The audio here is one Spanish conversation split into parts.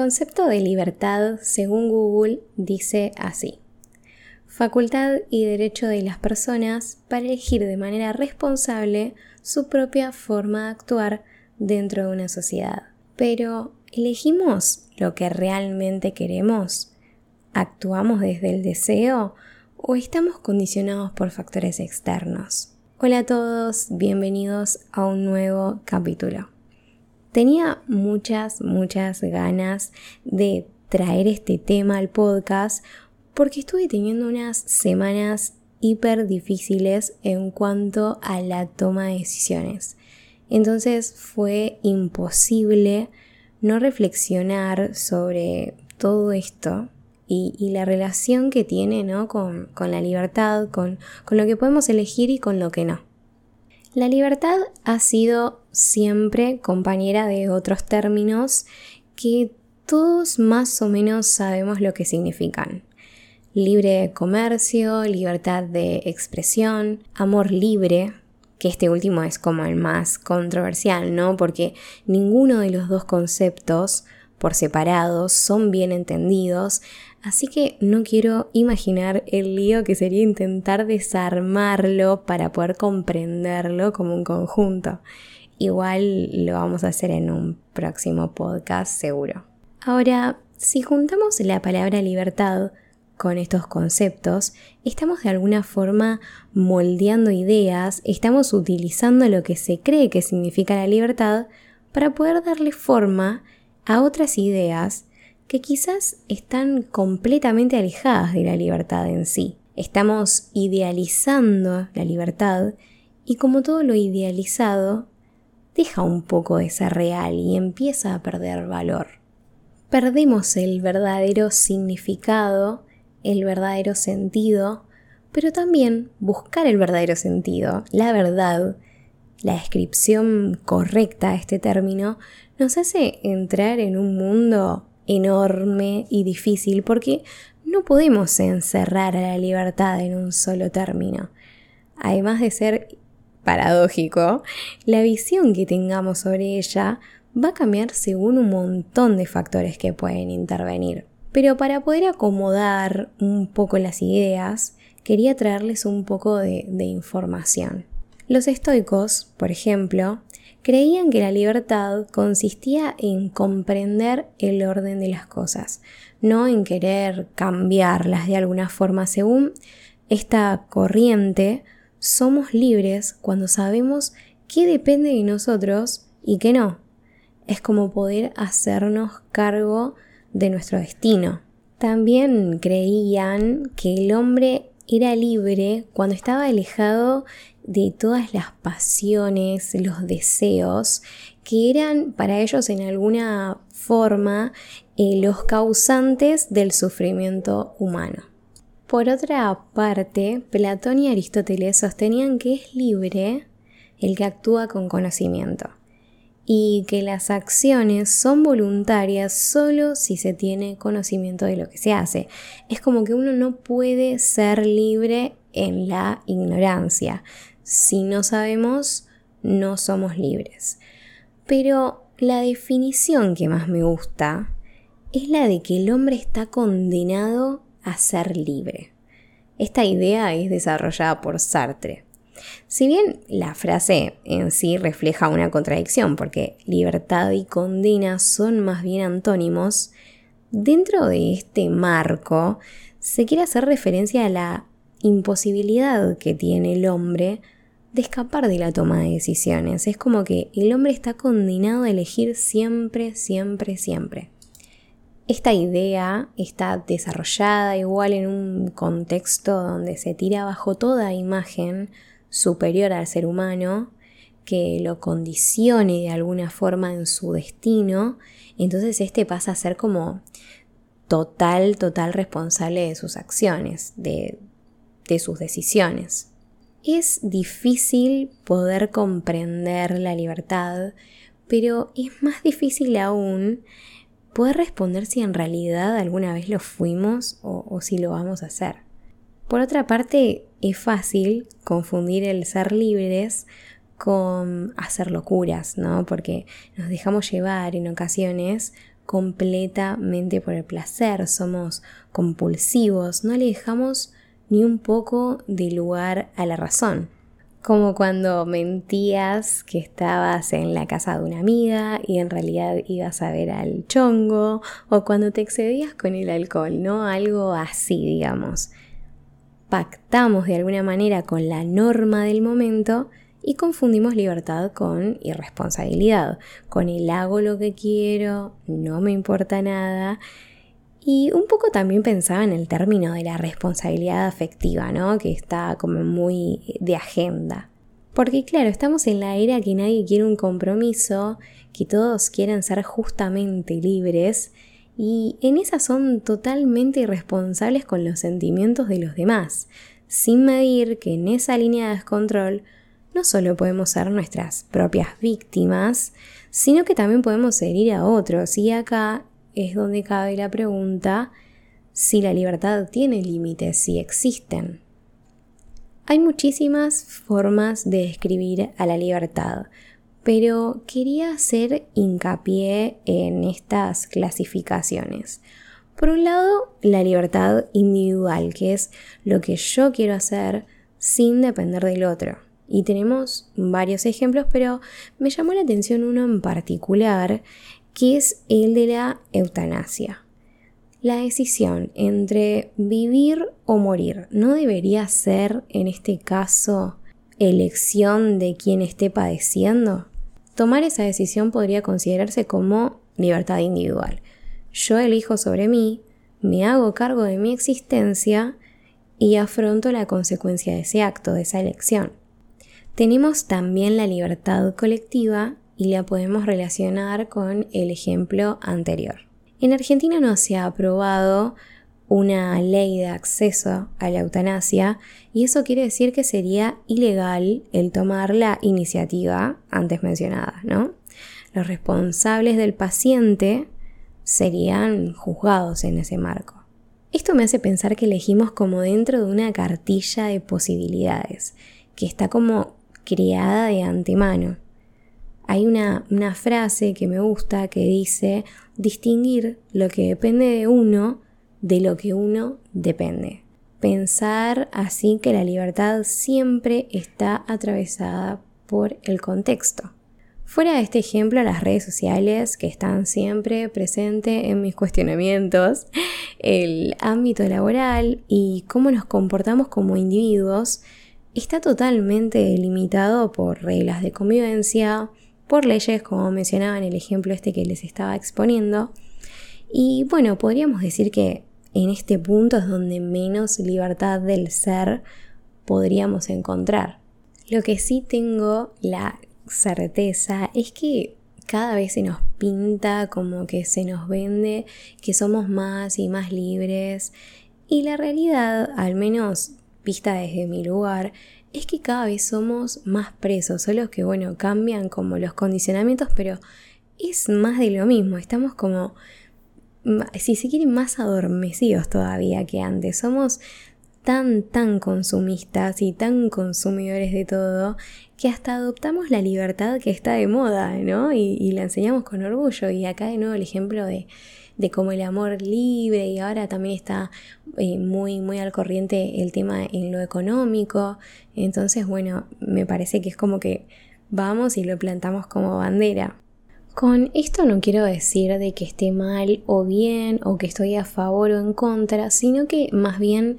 concepto de libertad, según Google, dice así. Facultad y derecho de las personas para elegir de manera responsable su propia forma de actuar dentro de una sociedad. Pero, ¿elegimos lo que realmente queremos? ¿Actuamos desde el deseo o estamos condicionados por factores externos? Hola a todos, bienvenidos a un nuevo capítulo. Tenía muchas, muchas ganas de traer este tema al podcast porque estuve teniendo unas semanas hiper difíciles en cuanto a la toma de decisiones. Entonces fue imposible no reflexionar sobre todo esto y, la relación que tiene ¿no? con, la libertad, con lo que podemos elegir y con lo que no. La libertad ha sido siempre compañera de otros términos que todos más o menos sabemos lo que significan. Libre comercio, libertad de expresión, amor libre, que este último es como el más controversial, ¿no? Porque ninguno de los dos conceptos por separados son bien entendidos, Así que no quiero imaginar el lío que sería intentar desarmarlo para poder comprenderlo como un conjunto. Igual lo vamos a hacer en un próximo podcast seguro. Ahora, si juntamos la palabra libertad con estos conceptos, estamos de alguna forma moldeando ideas, estamos utilizando lo que se cree que significa la libertad para poder darle forma a otras ideas que quizás están completamente alejadas de la libertad en sí. Estamos idealizando la libertad y como todo lo idealizado, deja un poco de ser real y empieza a perder valor. Perdemos el verdadero significado, el verdadero sentido, pero también buscar el verdadero sentido, la verdad, la descripción correcta de este término, nos hace entrar en un mundo enorme y difícil porque no podemos encerrar a la libertad en un solo término. Además de ser paradójico, la visión que tengamos sobre ella va a cambiar según un montón de factores que pueden intervenir. Pero para poder acomodar un poco las ideas, quería traerles un poco de, información. Los estoicos, por ejemplo, creían que la libertad consistía en comprender el orden de las cosas, no en querer cambiarlas de alguna forma. Según esta corriente, somos libres cuando sabemos qué depende de nosotros y qué no. Es como poder hacernos cargo de nuestro destino. También creían que el hombre era libre cuando estaba alejado de todas las pasiones, los deseos, que eran para ellos en alguna forma eh, los causantes del sufrimiento humano. Por otra parte, Platón y Aristóteles sostenían que es libre el que actúa con conocimiento y que las acciones son voluntarias solo si se tiene conocimiento de lo que se hace. Es como que uno no puede ser libre en la ignorancia. Si no sabemos, no somos libres. Pero la definición que más me gusta es la de que el hombre está condenado a ser libre. Esta idea es desarrollada por Sartre. Si bien la frase en sí refleja una contradicción, porque libertad y condena son más bien antónimos, dentro de este marco se quiere hacer referencia a la imposibilidad que tiene el hombre de escapar de la toma de decisiones. Es como que el hombre está condenado a elegir siempre, siempre, siempre. Esta idea está desarrollada igual en un contexto donde se tira bajo toda imagen superior al ser humano que lo condicione de alguna forma en su destino, entonces este pasa a ser como total, total responsable de sus acciones, de, de sus decisiones. Es difícil poder comprender la libertad, pero es más difícil aún poder responder si en realidad alguna vez lo fuimos o, si lo vamos a hacer. Por otra parte, es fácil confundir el ser libres con hacer locuras, ¿no? Porque nos dejamos llevar en ocasiones completamente por el placer, somos compulsivos, no le dejamos ni un poco de lugar a la razón. Como cuando mentías que estabas en la casa de una amiga y en realidad ibas a ver al chongo, o cuando te excedías con el alcohol, ¿no? Algo así, digamos. Pactamos de alguna manera con la norma del momento y confundimos libertad con irresponsabilidad, con el hago lo que quiero, no me importa nada. Y un poco también pensaba en el término de la responsabilidad afectiva, ¿no? Que está como muy de agenda. Porque claro, estamos en la era que nadie quiere un compromiso, que todos quieren ser justamente libres y en esa son totalmente irresponsables con los sentimientos de los demás, sin medir que en esa línea de descontrol no solo podemos ser nuestras propias víctimas, sino que también podemos herir a otros. Y acá es donde cabe la pregunta si la libertad tiene límites, si existen. Hay muchísimas formas de describir a la libertad, pero quería hacer hincapié en estas clasificaciones. Por un lado, la libertad individual, que es lo que yo quiero hacer sin depender del otro. Y tenemos varios ejemplos, pero me llamó la atención uno en particular, que es el de la eutanasia. La decisión entre vivir o morir no debería ser, en este caso, elección de quien esté padeciendo. Tomar esa decisión podría considerarse como libertad individual. Yo elijo sobre mí, me hago cargo de mi existencia y afronto la consecuencia de ese acto, de esa elección. Tenemos también la libertad colectiva y la podemos relacionar con el ejemplo anterior. En Argentina no se ha aprobado una ley de acceso a la eutanasia y eso quiere decir que sería ilegal el tomar la iniciativa antes mencionada, ¿no? Los responsables del paciente serían juzgados en ese marco. Esto me hace pensar que elegimos como dentro de una cartilla de posibilidades, que está como creada de antemano. Hay una, frase que me gusta que dice distinguir lo que depende de uno de lo que uno depende. Pensar así que la libertad siempre está atravesada por el contexto. Fuera de este ejemplo, las redes sociales que están siempre presentes en mis cuestionamientos, el ámbito laboral y cómo nos comportamos como individuos, está totalmente limitado por reglas de convivencia, por leyes como mencionaba en el ejemplo este que les estaba exponiendo. Y bueno, podríamos decir que en este punto es donde menos libertad del ser podríamos encontrar. Lo que sí tengo la certeza es que cada vez se nos pinta como que se nos vende que somos más y más libres y la realidad, al menos vista desde mi lugar, es que cada vez somos más presos, solo que bueno, cambian como los condicionamientos, pero es más de lo mismo, estamos como, si se quieren, más adormecidos todavía que antes, somos tan, tan consumistas y tan consumidores de todo que hasta adoptamos la libertad que está de moda, ¿no? Y la enseñamos con orgullo. Y acá de nuevo el ejemplo de de cómo el amor libre y ahora también está eh, muy, muy al corriente el tema en lo económico. Entonces, bueno, me parece que es como que vamos y lo plantamos como bandera. Con esto no quiero decir de que esté mal o bien o que estoy a favor o en contra, sino que más bien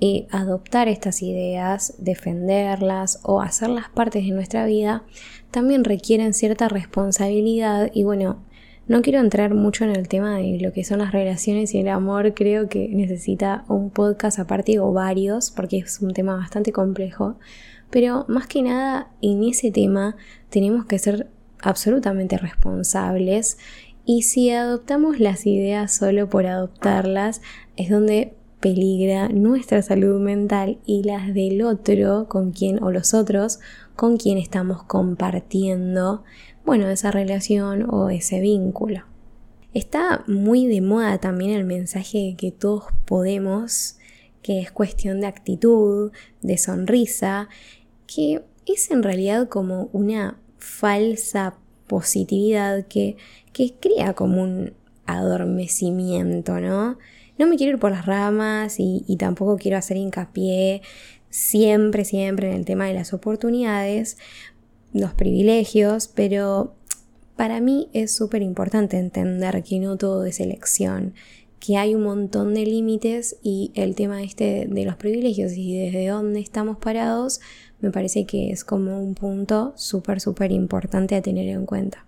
eh, adoptar estas ideas, defenderlas o hacerlas partes de nuestra vida, también requieren cierta responsabilidad y bueno, no quiero entrar mucho en el tema de lo que son las relaciones y el amor, creo que necesita un podcast aparte o varios, porque es un tema bastante complejo, pero más que nada en ese tema tenemos que ser absolutamente responsables. Y si adoptamos las ideas solo por adoptarlas es donde peligra nuestra salud mental y las del otro con quien o los otros con quien estamos compartiendo bueno, esa relación o ese vínculo. Está muy de moda también el mensaje que todos podemos, que es cuestión de actitud, de sonrisa, que es en realidad como una falsa positividad que, que crea como un adormecimiento, ¿no? No me quiero ir por las ramas y, y tampoco quiero hacer hincapié siempre, siempre en el tema de las oportunidades, los privilegios, pero para mí es súper importante entender que no todo es elección, que hay un montón de límites y el tema este de los privilegios y desde dónde estamos parados me parece que es como un punto súper, súper importante a tener en cuenta.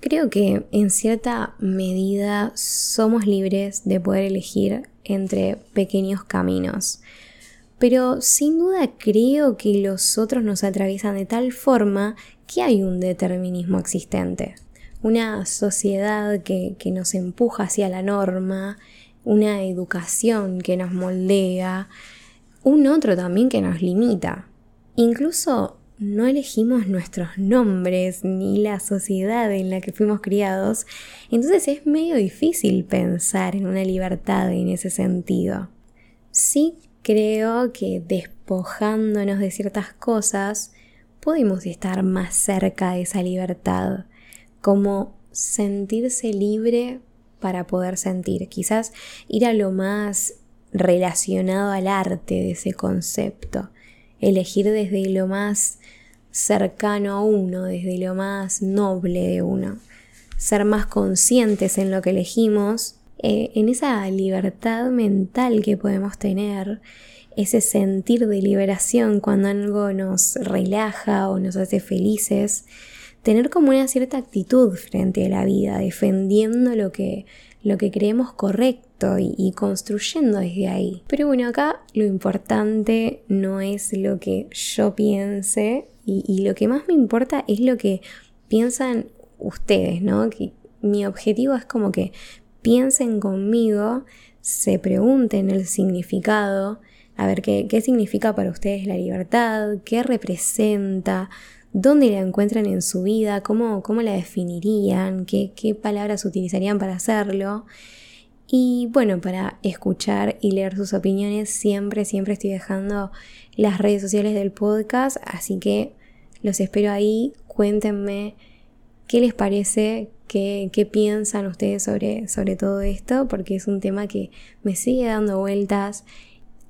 Creo que en cierta medida somos libres de poder elegir entre pequeños caminos, pero sin duda creo que los otros nos atraviesan de tal forma que hay un determinismo existente una sociedad que, nos empuja hacia la norma, una educación que nos moldea, un otro también que nos limita. Incluso no elegimos nuestros nombres ni la sociedad en la que fuimos criados, entonces es medio difícil pensar en una libertad en ese sentido. Sí creo que despojándonos de ciertas cosas podemos estar más cerca de esa libertad como sentirse libre para poder sentir. Quizás ir a lo más relacionado al arte de ese concepto. Elegir desde lo más cercano a uno, desde lo más noble de uno. Ser más conscientes en lo que elegimos, eh, en esa libertad mental que podemos tener, ese sentir de liberación cuando algo nos relaja o nos hace felices tener como una cierta actitud frente a la vida, defendiendo lo que, lo que creemos correcto y, construyendo desde ahí. Pero bueno, acá lo importante no es lo que yo piense y, y lo que más me importa es lo que piensan ustedes, ¿no? Que mi objetivo es como que piensen conmigo, se pregunten el significado, a ver qué, qué significa para ustedes la libertad, qué representa, dónde la encuentran en su vida, cómo, cómo la definirían, qué, qué palabras utilizarían para hacerlo. Y bueno, para escuchar y leer sus opiniones, siempre, siempre estoy dejando las redes sociales del podcast, así que los espero ahí. Cuéntenme qué les parece, qué, piensan ustedes sobre, sobre todo esto, porque es un tema que me sigue dando vueltas.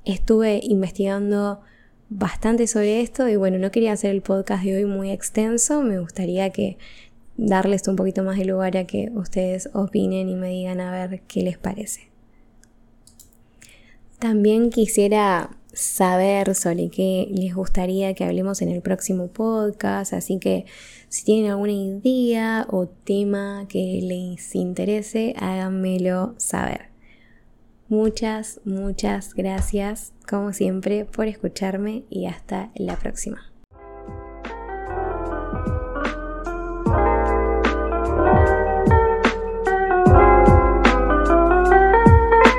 Estuve investigando bastante sobre esto y bueno, no quería hacer el podcast de hoy muy extenso, me gustaría que darles un poquito más de lugar a que ustedes opinen y me digan a ver qué les parece. También quisiera saber sobre qué les gustaría que hablemos en el próximo podcast, así que si tienen alguna idea o tema que les interese, háganmelo saber. Muchas, muchas gracias, como siempre, por escucharme y hasta la próxima.